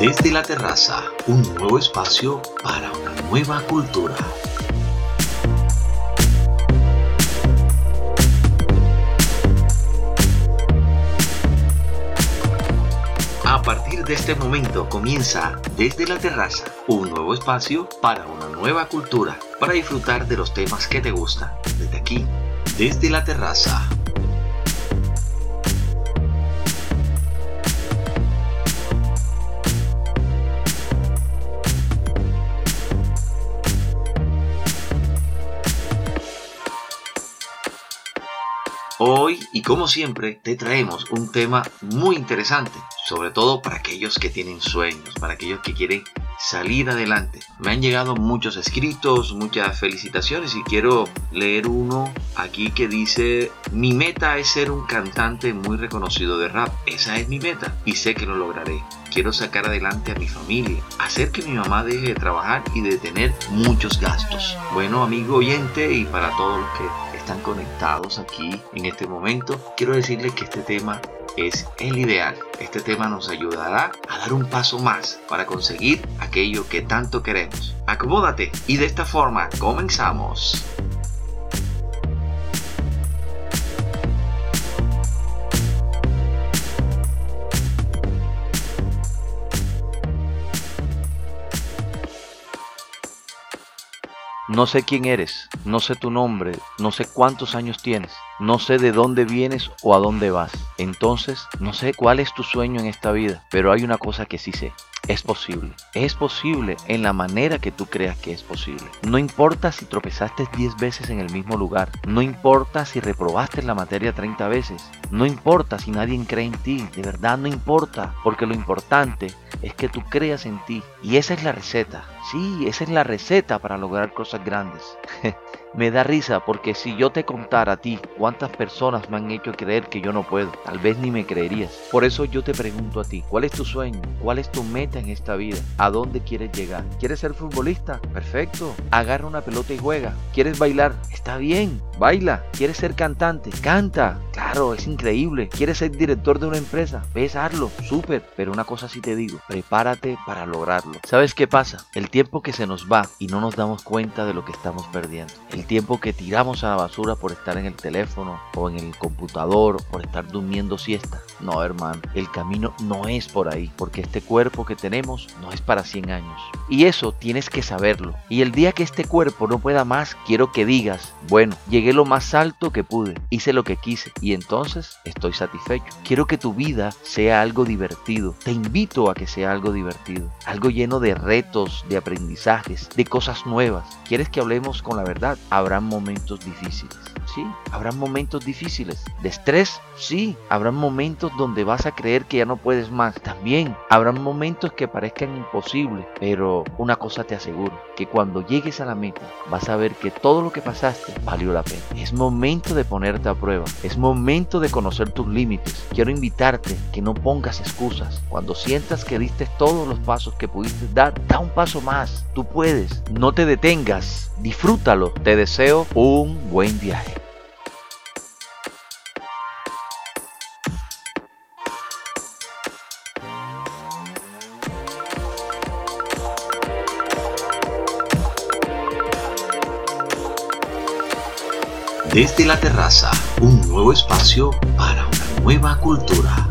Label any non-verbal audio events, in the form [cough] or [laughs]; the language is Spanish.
Desde la terraza, un nuevo espacio para una nueva cultura. A partir de este momento comienza desde la terraza un nuevo espacio para una nueva cultura, para disfrutar de los temas que te gustan. Desde aquí, desde la terraza, Hoy y como siempre te traemos un tema muy interesante, sobre todo para aquellos que tienen sueños, para aquellos que quieren salir adelante. Me han llegado muchos escritos, muchas felicitaciones y quiero leer uno aquí que dice, mi meta es ser un cantante muy reconocido de rap. Esa es mi meta y sé que lo lograré. Quiero sacar adelante a mi familia, hacer que mi mamá deje de trabajar y de tener muchos gastos. Bueno, amigo oyente y para todos los que están conectados aquí en este momento, quiero decirles que este tema es el ideal. Este tema nos ayudará a dar un paso más para conseguir aquello que tanto queremos. Acomódate y de esta forma comenzamos. No sé quién eres, no sé tu nombre, no sé cuántos años tienes, no sé de dónde vienes o a dónde vas. Entonces, no sé cuál es tu sueño en esta vida, pero hay una cosa que sí sé. Es posible. Es posible en la manera que tú creas que es posible. No importa si tropezaste 10 veces en el mismo lugar. No importa si reprobaste la materia 30 veces. No importa si nadie cree en ti. De verdad no importa. Porque lo importante es que tú creas en ti. Y esa es la receta. Sí, esa es la receta para lograr cosas grandes. [laughs] Me da risa porque si yo te contara a ti cuántas personas me han hecho creer que yo no puedo, tal vez ni me creerías. Por eso yo te pregunto a ti, ¿cuál es tu sueño? ¿Cuál es tu meta en esta vida? ¿A dónde quieres llegar? ¿Quieres ser futbolista? Perfecto. Agarra una pelota y juega. ¿Quieres bailar? Está bien. Baila. ¿Quieres ser cantante? Canta. Claro, es increíble. ¿Quieres ser director de una empresa? Ves, hazlo. Súper. Pero una cosa sí te digo, prepárate para lograrlo. ¿Sabes qué pasa? El tiempo que se nos va y no nos damos cuenta de lo que estamos perdiendo tiempo que tiramos a la basura por estar en el teléfono o en el computador, por estar durmiendo siesta. No, hermano, el camino no es por ahí, porque este cuerpo que tenemos no es para 100 años. Y eso tienes que saberlo. Y el día que este cuerpo no pueda más, quiero que digas, bueno, llegué lo más alto que pude, hice lo que quise y entonces estoy satisfecho. Quiero que tu vida sea algo divertido. Te invito a que sea algo divertido, algo lleno de retos, de aprendizajes, de cosas nuevas. ¿Quieres que hablemos con la verdad? Habrán momentos difíciles. Sí, habrán momentos difíciles. De estrés, sí. Habrán momentos donde vas a creer que ya no puedes más. También habrán momentos que parezcan imposibles. Pero una cosa te aseguro, que cuando llegues a la meta vas a ver que todo lo que pasaste valió la pena. Es momento de ponerte a prueba. Es momento de conocer tus límites. Quiero invitarte que no pongas excusas. Cuando sientas que diste todos los pasos que pudiste dar, da un paso más. Tú puedes. No te detengas. Disfrútalo. Te deseo un buen viaje. Desde la terraza, un nuevo espacio para una nueva cultura.